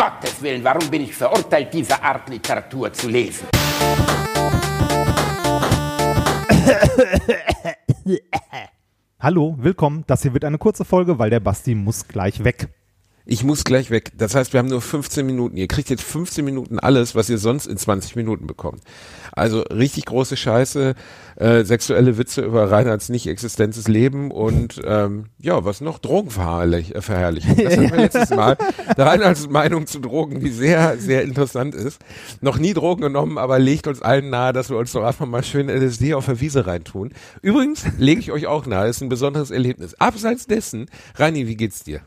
Gottes Willen, warum bin ich verurteilt, diese Art Literatur zu lesen? Hallo, willkommen. Das hier wird eine kurze Folge, weil der Basti muss gleich weg. Ich muss gleich weg. Das heißt, wir haben nur 15 Minuten. Ihr kriegt jetzt 15 Minuten alles, was ihr sonst in 20 Minuten bekommt. Also richtig große Scheiße, äh, sexuelle Witze über Reinhards nicht existentes Leben und ähm, ja, was noch? Drogenverherrlichung. Das hatten wir letztes Mal. Reinhards Meinung zu Drogen, die sehr, sehr interessant ist. Noch nie Drogen genommen, aber legt uns allen nahe, dass wir uns doch einfach mal schön LSD auf der Wiese reintun. Übrigens lege ich euch auch nahe, ist ein besonderes Erlebnis. Abseits dessen, Reini, wie geht's dir?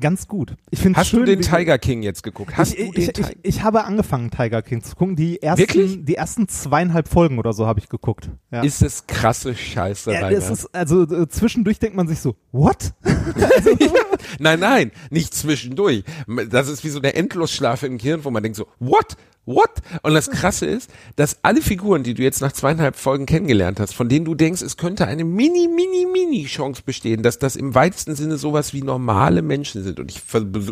Ganz gut. Ich finde Hast schön, du den Tiger King jetzt geguckt? Hast ich, du den ich, ich, ich habe angefangen, Tiger King zu gucken. Die ersten, Wirklich? die ersten zweieinhalb Folgen oder so habe ich geguckt. Ja. Ist es krasse Scheiße, ja, es ist, also äh, zwischendurch denkt man sich so, what? Nein, nein, nicht zwischendurch. Das ist wie so eine Endlosschlafe im Gehirn, wo man denkt so, what? What? Und das Krasse ist, dass alle Figuren, die du jetzt nach zweieinhalb Folgen kennengelernt hast, von denen du denkst, es könnte eine mini, mini, mini Chance bestehen, dass das im weitesten Sinne sowas wie normale Menschen sind. Und ich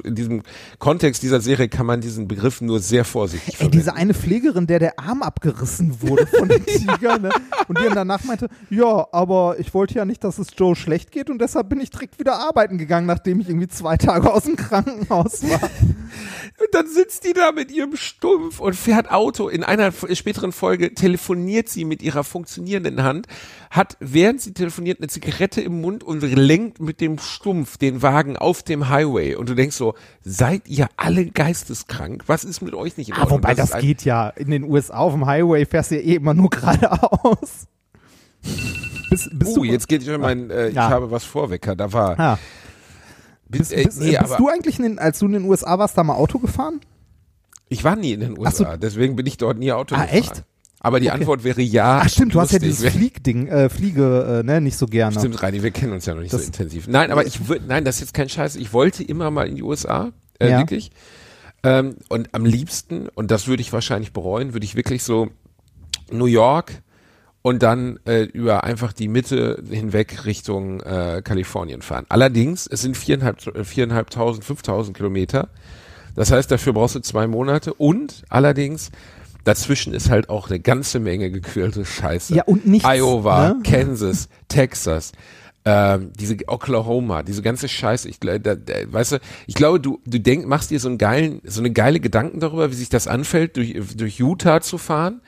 in diesem Kontext dieser Serie kann man diesen Begriff nur sehr vorsichtig Ey, verwenden. diese eine Pflegerin, der der Arm abgerissen wurde von dem Tiger, ne? Und die dann danach meinte, ja, aber ich wollte ja nicht, dass es Joe schlecht geht und deshalb bin ich direkt wieder arbeiten gegangen, nachdem ich irgendwie zwei Tage aus dem Krankenhaus war. Und dann sitzt die da mit ihrem Stumpf und fährt Auto. In einer späteren Folge telefoniert sie mit ihrer funktionierenden Hand, hat während sie telefoniert eine Zigarette im Mund und lenkt mit dem Stumpf den Wagen auf dem Highway. Und du denkst so, seid ihr alle geisteskrank? Was ist mit euch nicht in Ah, Ordnung? wobei das ein- geht ja. In den USA auf dem Highway fährst du ja eh immer nur geradeaus. Bist, bist Uh, jetzt geht schon mein, äh, Ja. ich habe was vorwecker. Da war. Ah, Bis, bist, äh, nee, bist du eigentlich, in den, als du in den USA warst, da mal Auto gefahren? Ich war nie in den USA, deswegen bin ich dort nie Auto Ah, gefahren. echt? Aber die Okay. Antwort wäre ja. Ach stimmt, du hast ja dieses Fliegding, äh, Fliege, äh, ne, nicht so gerne. Stimmt, Reini, wir kennen uns ja noch nicht Das- so intensiv. Nein, aber ich würde, nein, das ist jetzt kein Scheiß. Ich wollte immer mal in die USA, äh, Ja. wirklich. Ähm, und am liebsten, und das würde ich wahrscheinlich bereuen, würde ich wirklich so New York und dann äh, über einfach die Mitte hinweg Richtung äh, Kalifornien fahren. Allerdings, es sind viereinhalb, äh, viereinhalbtausend, fünftausend Kilometer. Das heißt, dafür brauchst du zwei Monate und allerdings dazwischen ist halt auch eine ganze Menge gekühlte Scheiße. Ja, und nichts, Iowa, ne? Kansas, Texas, ähm, diese Oklahoma, diese ganze Scheiße. Ich, da, da, weißt du, ich glaube, du, du denk, machst dir so einen geilen, so eine geile Gedanken darüber, wie sich das anfällt, durch, durch Utah zu fahren.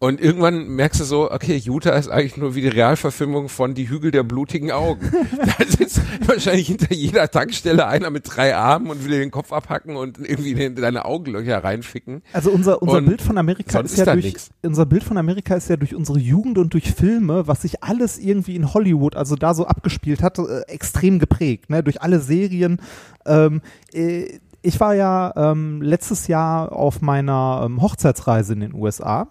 Und irgendwann merkst du so, okay, Utah ist eigentlich nur wie die Realverfilmung von Die Hügel der blutigen Augen. da sitzt wahrscheinlich hinter jeder Tankstelle einer mit drei Armen und will dir den Kopf abhacken und irgendwie in deine Augenlöcher reinficken. Also unser, unser Und Bild von Amerika ist ist ja da durch nix. unser Bild von Amerika ist ja durch unsere Jugend und durch Filme, was sich alles irgendwie in Hollywood, also da so abgespielt hat, äh, extrem geprägt, ne? Durch alle Serien. Ähm, äh, ich war ja ähm, letztes Jahr auf meiner ähm, Hochzeitsreise in den USA.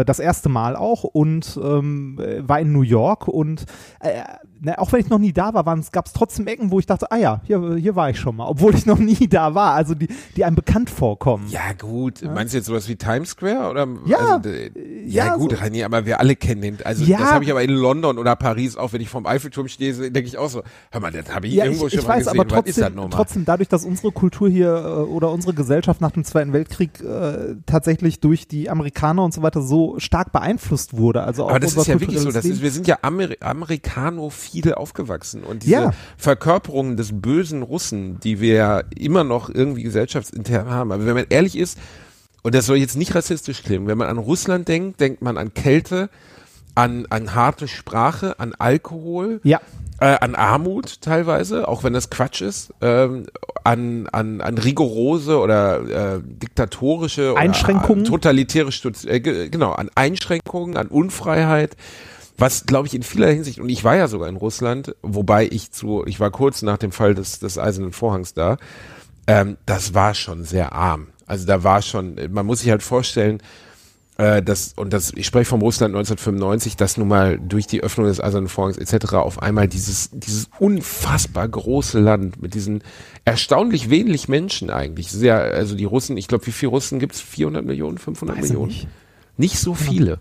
Äh, Das erste Mal auch und ähm, äh, war in New York und äh, ne, auch wenn ich noch nie da war, gab es trotzdem Ecken, wo ich dachte, ah ja, hier, hier war ich schon mal, obwohl ich noch nie da war, also die, die einem bekannt vorkommen. Ja, gut. Meinst du jetzt sowas wie Times Square? Oder, Ja, also, äh, ja, ja, gut, so- Reini, aber wir alle kennen den. Also, Ja. das habe ich aber in London oder Paris, auch wenn ich vom Eiffelturm stehe, denke ich auch so, hör mal, das habe ich Ja, irgendwo ich, schon ich mal weiß, gesehen. aber Was trotzdem, nochmal? trotzdem dadurch, dass unsere Kultur hier oder unsere Gesellschaft nach dem Zweiten Weltkrieg äh, tatsächlich durch die Amerikaner und so weiter so stark beeinflusst wurde. Also auch aber das ist ja wirklich so, das ist, wir sind ja Amer amerikanophile aufgewachsen und diese Ja. Verkörperung des bösen Russen, die wir ja immer noch irgendwie gesellschaftsintern haben. Aber wenn man ehrlich ist, und das soll jetzt nicht rassistisch klingen, wenn man an Russland denkt, denkt man an Kälte, an, an harte Sprache, an Alkohol, ja, äh, an Armut teilweise, auch wenn das Quatsch ist, ähm, an, an, an rigorose oder äh, diktatorische oder Einschränkungen. totalitäre Stutz, äh, ge- genau, an Einschränkungen, an Unfreiheit, was glaube ich in vieler Hinsicht, und ich war ja sogar in Russland, wobei ich zu, ich war kurz nach dem Fall des, des Eisernen Vorhangs da, ähm, das war schon sehr arm. Also da war schon, man muss sich halt vorstellen, äh, das, und das, ich spreche vom Russland 1995, dass nun mal durch die Öffnung des Eisernen Vorhangs etc. auf einmal dieses, dieses unfassbar große Land mit diesen erstaunlich wenig Menschen eigentlich, sehr, also die Russen, ich glaube, wie viele Russen gibt's? 400 Millionen, 500 Weiß Millionen? nicht. Nicht so viele.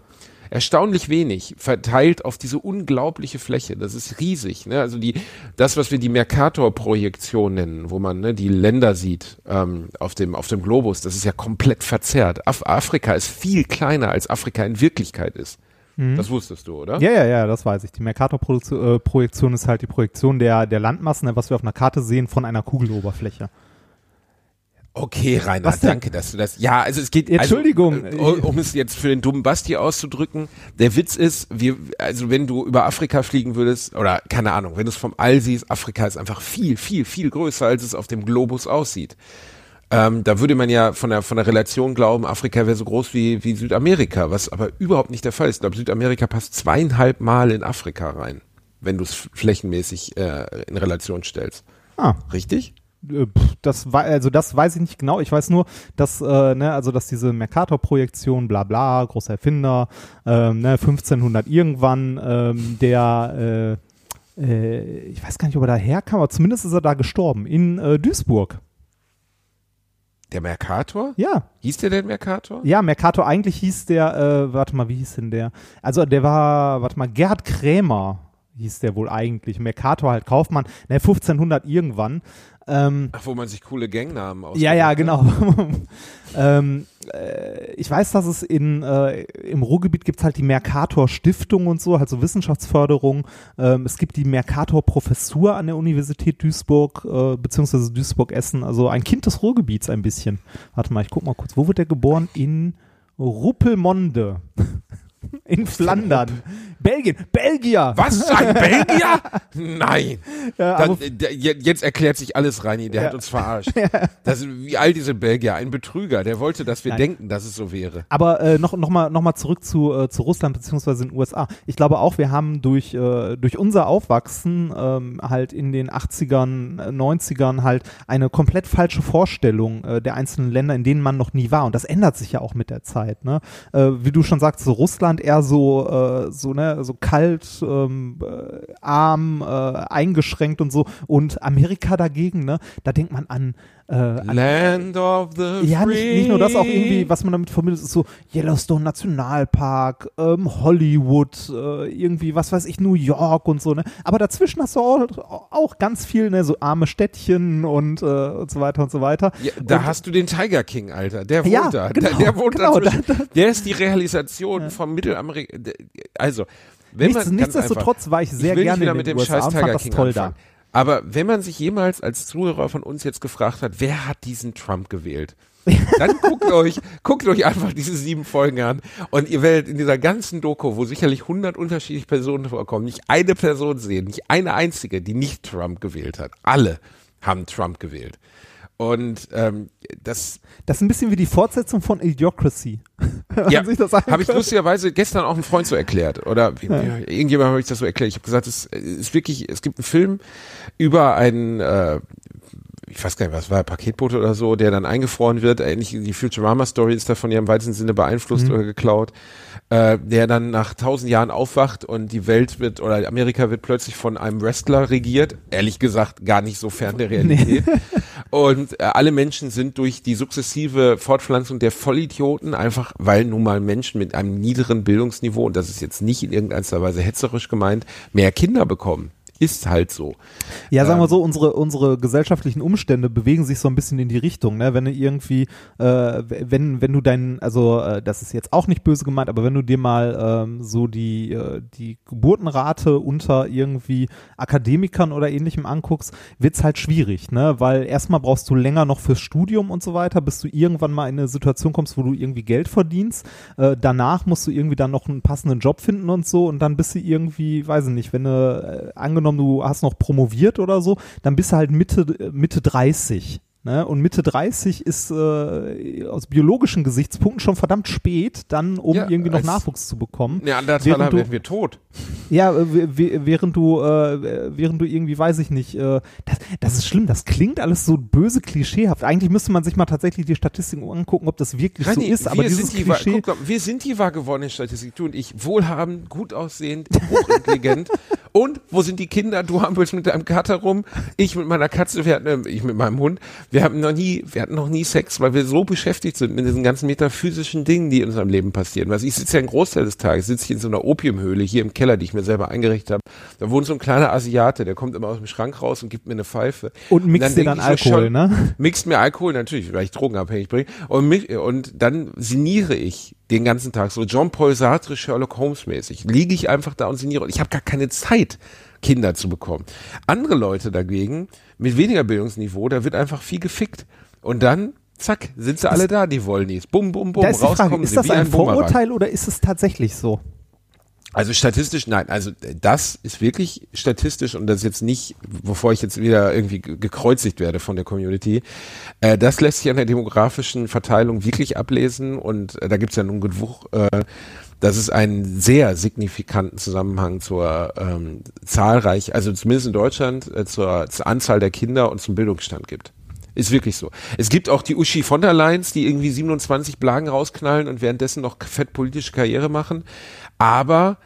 Erstaunlich wenig verteilt auf diese unglaubliche Fläche. Das ist riesig. Ne? Also die, das, was wir die Mercator-Projektion nennen, wo man ne, die Länder sieht ähm, auf dem auf dem Globus, das ist ja komplett verzerrt. Af Afrika ist viel kleiner als Afrika in Wirklichkeit ist. Mhm. Das wusstest du, oder? Ja, ja, ja, das weiß ich. Die Mercator-Projektion ist halt die Projektion der, der Landmassen, ne, was wir auf einer Karte sehen, von einer Kugeloberfläche. Okay, Rainer, danke, dass du das. Ja, also es geht. Entschuldigung. Also, äh, um es jetzt für den dummen Basti auszudrücken, der Witz ist, wir, also wenn du über Afrika fliegen würdest, oder keine Ahnung, wenn du es vom All siehst, Afrika ist einfach viel, viel, viel größer, als es auf dem Globus aussieht. Ähm, da würde man ja von der, von der Relation glauben, Afrika wäre so groß wie, wie Südamerika, was aber überhaupt nicht der Fall ist. Ich glaube, Südamerika passt zweieinhalb Mal in Afrika rein, wenn du es flächenmäßig äh, in Relation stellst. Ah, Richtig? Äh, das war, also das weiß ich nicht genau. Ich weiß nur, dass, äh, ne, also dass diese Mercator-Projektion, bla bla, großer Erfinder, ähm, ne, 1500 irgendwann, ähm, der, äh, äh, ich weiß gar nicht, ob er da herkam, aber zumindest ist er da gestorben, in äh, Duisburg. Der Mercator? Ja, Hieß der denn Mercator? ja, Mercator eigentlich hieß der, äh, warte mal, wie hieß denn der? Also der war, warte mal, Gerhard Krämer hieß der wohl eigentlich. Mercator halt Kaufmann, ne, 1500 irgendwann. Ähm, Ach, wo man sich coole Gangnamen aus. Ja, ja, genau. ähm, äh, ich weiß, dass es in, äh, im Ruhrgebiet gibt halt die Mercator Stiftung und so, halt so Wissenschaftsförderung. Ähm, es gibt die Mercator Professur an der Universität Duisburg, äh, beziehungsweise Duisburg-Essen, also ein Kind des Ruhrgebiets ein bisschen. Warte mal, ich guck mal kurz. Wo wird der geboren? In Ruppelmonde. In Flandern. Belgien. Belgier! Was? Ein Belgier? Nein. Ja, Dann, äh, jetzt erklärt sich alles, Reini. Der Ja. hat uns verarscht. Das wie all diese Belgier. Ein Betrüger. Der wollte, dass wir Nein. denken, dass es so wäre. Aber äh, noch, noch, mal, noch mal zurück zu, äh, zu Russland beziehungsweise den USA. Ich glaube auch, wir haben durch, äh, durch unser Aufwachsen ähm, halt in den 80ern, äh, 90ern halt eine komplett falsche Vorstellung äh, der einzelnen Länder, in denen man noch nie war. Und das ändert sich ja auch mit der Zeit. Ne? Äh, wie du schon sagst, so Russland eher so, äh, so, ne, so kalt, ähm, äh, arm, äh, eingeschränkt und so. Und Amerika dagegen, ne, da denkt man an, äh, an Land of the ja, free. nicht, nicht nur das, auch irgendwie, was man damit verbindet, ist so Yellowstone Nationalpark, ähm, Hollywood, äh, irgendwie, was weiß ich, New York und so, ne? Aber dazwischen hast du auch, auch ganz viel, ne, so arme Städtchen und, äh, und so weiter und so weiter. Ja, da und, hast du den Tiger King, Alter. Der wohnt Ja, da. genau, der, der wohnt genau, da- da- Der ist die Realisation vom Mittelamerika. Also, wenn Nichts, man nichtsdestotrotz war ich sehr ich will gerne wieder mit dem USA scheiß Tiger King toll anfangen. Aber wenn man sich jemals als Zuhörer von uns jetzt gefragt hat, wer hat diesen Trump gewählt? Dann guckt euch, guckt euch einfach diese sieben Folgen an und ihr werdet in dieser ganzen Doku, wo sicherlich hundert unterschiedliche Personen vorkommen, nicht eine Person sehen, nicht eine einzige, die nicht Trump gewählt hat. Alle haben Trump gewählt. Und ähm, das da. Das ist ein bisschen wie die Fortsetzung von Idiocracy. Ja, habe ich lustigerweise gestern auch einem Freund so erklärt. Oder wie, wie, irgendjemand habe ich das so erklärt. Ich habe gesagt, es ist wirklich, es gibt einen Film über einen, äh, ich weiß gar nicht, was war, Paketbote oder so, der dann eingefroren wird. Ähnlich die Futurama-Story ist davon ja im weitesten Sinne beeinflusst oder geklaut. Äh, der dann nach tausend Jahren aufwacht und die Welt wird oder Amerika wird plötzlich von einem Wrestler regiert. Ehrlich gesagt, gar nicht so fern der Realität. Und äh, alle Menschen sind durch die sukzessive Fortpflanzung der Vollidioten, einfach weil nun mal Menschen mit einem niederen Bildungsniveau, und das ist jetzt nicht in irgendeiner Weise hetzerisch gemeint, mehr Kinder bekommen. Ist halt so. Ja, sagen wir Ähm, so, unsere, unsere gesellschaftlichen Umstände bewegen sich so ein bisschen in die Richtung, ne? Wenn du irgendwie, äh, wenn, wenn du deinen, also äh, das ist jetzt auch nicht böse gemeint, aber wenn du dir mal ähm, so die, äh, die Geburtenrate unter irgendwie Akademikern oder ähnlichem anguckst, wird's halt schwierig, ne? Weil erstmal brauchst du länger noch fürs Studium und so weiter, bis du irgendwann mal in eine Situation kommst, wo du irgendwie Geld verdienst. Äh, danach musst du irgendwie dann noch einen passenden Job finden und so und dann bist du irgendwie, weiß ich nicht, wenn du äh, angenommen, du hast noch promoviert oder so, dann bist du halt Mitte, Mitte 30. Ne? Und Mitte 30 ist äh, aus biologischen Gesichtspunkten schon verdammt spät, dann um Ja, irgendwie noch Nachwuchs zu bekommen. Neandertaler Während du- werden wir tot. Ja, äh, während du, äh, während du irgendwie, weiß ich nicht, äh, das, das ist schlimm, das klingt alles so böse klischeehaft. Eigentlich müsste man sich mal tatsächlich die Statistiken angucken, ob das wirklich so Reini, ist, aber wir, dieses sind die, Klischee. guck wir sind die wahr gewordene Statistik, du und ich. Wohlhabend, gut aussehend, hochintelligent. und wo sind die Kinder? Du hampelst mit deinem Kater rum, ich mit meiner Katze, wir hatten, äh, ich mit meinem Hund. Wir haben noch nie, wir hatten noch nie Sex, weil wir so beschäftigt sind mit diesen ganzen metaphysischen Dingen, die in unserem Leben passieren. Was ich sitze ja einen Großteil des Tages, sitze ich in so einer Opiumhöhle hier im Keller, die ich mir selber eingerichtet habe. Da wohnt so ein kleiner Asiate, der kommt immer aus dem Schrank raus und gibt mir eine Pfeife. Und mixt dir dann ich so Alkohol, schon- ne? Mixt mir Alkohol, natürlich, weil ich drogenabhängig bin. Und, mich, und dann sinniere ich den ganzen Tag, so Jean-Paul Sartre, Sherlock Holmes mäßig. Liege ich einfach da und sinniere. Und ich habe gar keine Zeit, Kinder zu bekommen. Andere Leute dagegen, mit weniger Bildungsniveau, da wird einfach viel gefickt. Und dann, zack, sind sie alle da, die Wollnies. Bum, bum, bum, Da ist die Frage, rauskommen ist das ein ein. Vorurteil oder ist es tatsächlich so? Also statistisch, nein, also das ist wirklich statistisch und das ist jetzt nicht, bevor ich jetzt wieder irgendwie ge- gekreuzigt werde von der Community, äh, das lässt sich an der demografischen Verteilung wirklich ablesen und äh, da gibt es ja nun genug, äh, dass es einen sehr signifikanten Zusammenhang zur ähm, zahlreich, also zumindest in Deutschland, äh, zur, zur Anzahl der Kinder und zum Bildungsstand gibt. Ist wirklich so. Es gibt auch die Uschi von der Leyen's, die irgendwie 27 Blagen rausknallen und währenddessen noch fett politische Karriere machen. Aber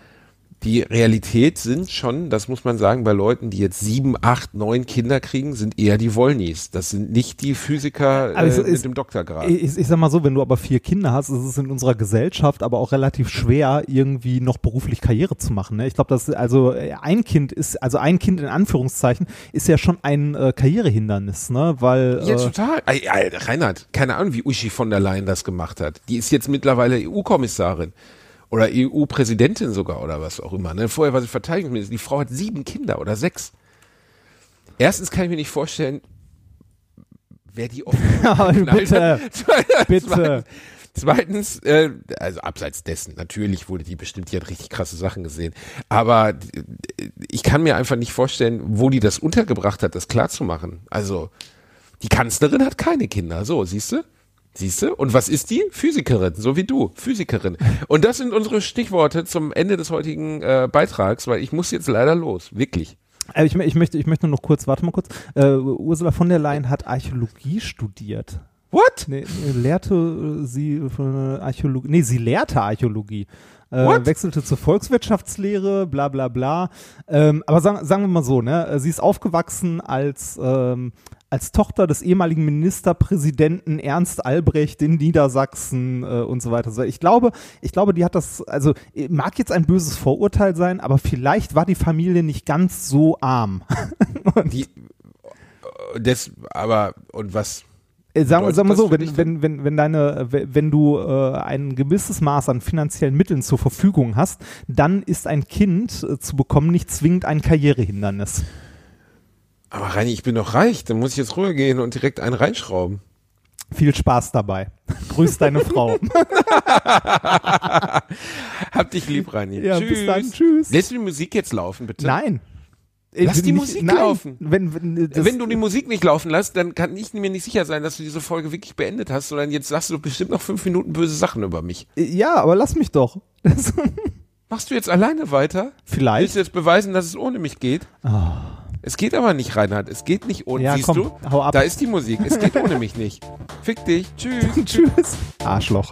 die Realität sind schon, das muss man sagen, bei Leuten, die jetzt sieben, acht, neun Kinder kriegen, sind eher die Wollnies. Das sind nicht die Physiker äh, ist- mit dem Doktorgrad. Ich, ich sag mal so, wenn du aber vier Kinder hast, ist es in unserer Gesellschaft aber auch relativ schwer, irgendwie noch beruflich Karriere zu machen. Ne? Ich glaube, dass also äh, ein Kind ist, also ein Kind in Anführungszeichen, ist ja schon ein äh, Karrierehindernis, ne? Weil Ja, äh, total. Reinhard, keine Ahnung, wie Uschi von der Leyen das gemacht hat. Die ist jetzt mittlerweile EU-Kommissarin oder EU-Präsidentin sogar oder was auch immer. Ne? Vorher war sie Verteidigungsministerin. Die Frau hat sieben Kinder oder sechs. Erstens kann ich mir nicht vorstellen, wer die offen bitte, bitte. Zweitens, äh, also abseits dessen, natürlich wurde die bestimmt, die hat richtig krasse Sachen gesehen. Aber ich kann mir einfach nicht vorstellen, wo die das untergebracht hat, das klarzumachen. Also, die Kanzlerin hat keine Kinder. So, siehst du? Siehst du? Und was ist die? Physikerin, so wie du. Physikerin. Und das sind unsere Stichworte zum Ende des heutigen äh, Beitrags, weil ich muss jetzt leider los. Wirklich. Äh, ich, ich, möchte, ich möchte nur noch kurz, warte mal kurz. Äh, Ursula von der Leyen hat Archäologie studiert. What? Nee, lehrte äh, sie von Archäologie. Nee, sie lehrte Archäologie. Äh, wechselte zur Volkswirtschaftslehre, bla bla bla. Ähm, aber sagen, sagen wir mal so, ne? äh, Sie ist aufgewachsen als, ähm, als Tochter des ehemaligen Ministerpräsidenten Ernst Albrecht in Niedersachsen äh, und so weiter. Ich glaube, ich glaube, die hat das, also äh, mag jetzt ein böses Vorurteil sein, aber vielleicht war die Familie nicht ganz so arm. Die, äh, das, aber, und was? Äh, Sagen wir, sagen wir so, wenn, wenn, wenn, wenn deine, wenn wenn du äh, ein gewisses Maß an finanziellen Mitteln zur Verfügung hast, dann ist ein Kind äh, zu bekommen nicht zwingend ein Karrierehindernis. Aber Reini, ich bin doch reich, dann muss ich jetzt rübergehen und direkt einen reinschrauben. Viel Spaß dabei. Grüß deine Frau. Hab dich lieb, Reini. Ja, Tschüss. bis dann. Tschüss. Lässt du die Musik jetzt laufen, bitte? Nein. Lass die Musik nein. laufen. Wenn, wenn, äh, Wenn du die Musik nicht laufen lässt, dann kann ich mir nicht sicher sein, dass du diese Folge wirklich beendet hast, sondern jetzt sagst du bestimmt noch fünf Minuten böse Sachen über mich. äh, ja, aber lass mich doch. Das, Machst du jetzt alleine weiter? Willst vielleicht. du jetzt beweisen, dass es ohne mich geht? Es geht aber nicht, Reinhard. Es geht nicht ohne. Ja, Siehst komm, du? hau ab. Da ist die Musik. Es geht ohne mich nicht. Fick dich. Tschüss. Tschüss. Arschloch.